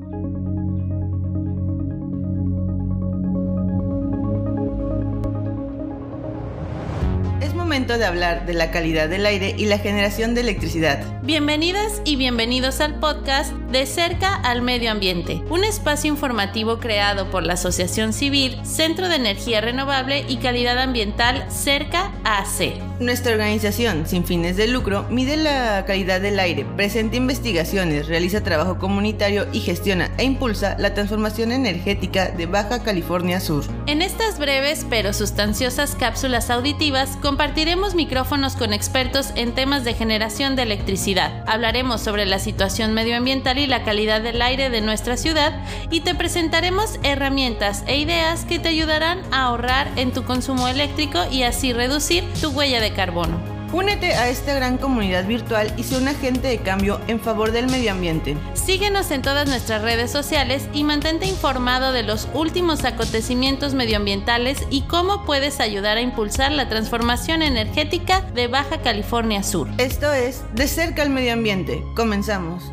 Thank you. Momento de hablar de la calidad del aire y la generación de electricidad. Bienvenidas y bienvenidos al podcast De cerca al medio ambiente, un espacio informativo creado por la Asociación Civil Centro de Energía Renovable y Calidad Ambiental Cerca AC. Nuestra organización, sin fines de lucro, mide la calidad del aire, presenta investigaciones, realiza trabajo comunitario y gestiona e impulsa la transformación energética de Baja California Sur. En estas breves pero sustanciosas cápsulas auditivas compartiremos micrófonos con expertos en temas de generación de electricidad. Hablaremos sobre la situación medioambiental y la calidad del aire de nuestra ciudad y te presentaremos herramientas e ideas que te ayudarán a ahorrar en tu consumo eléctrico y así reducir tu huella de carbono. Únete a esta gran comunidad virtual y sé un agente de cambio en favor del medio ambiente. Síguenos en todas nuestras redes sociales y mantente informado de los últimos acontecimientos medioambientales y cómo puedes ayudar a impulsar la transformación energética de Baja California Sur. Esto es De cerca al medio ambiente. Comenzamos.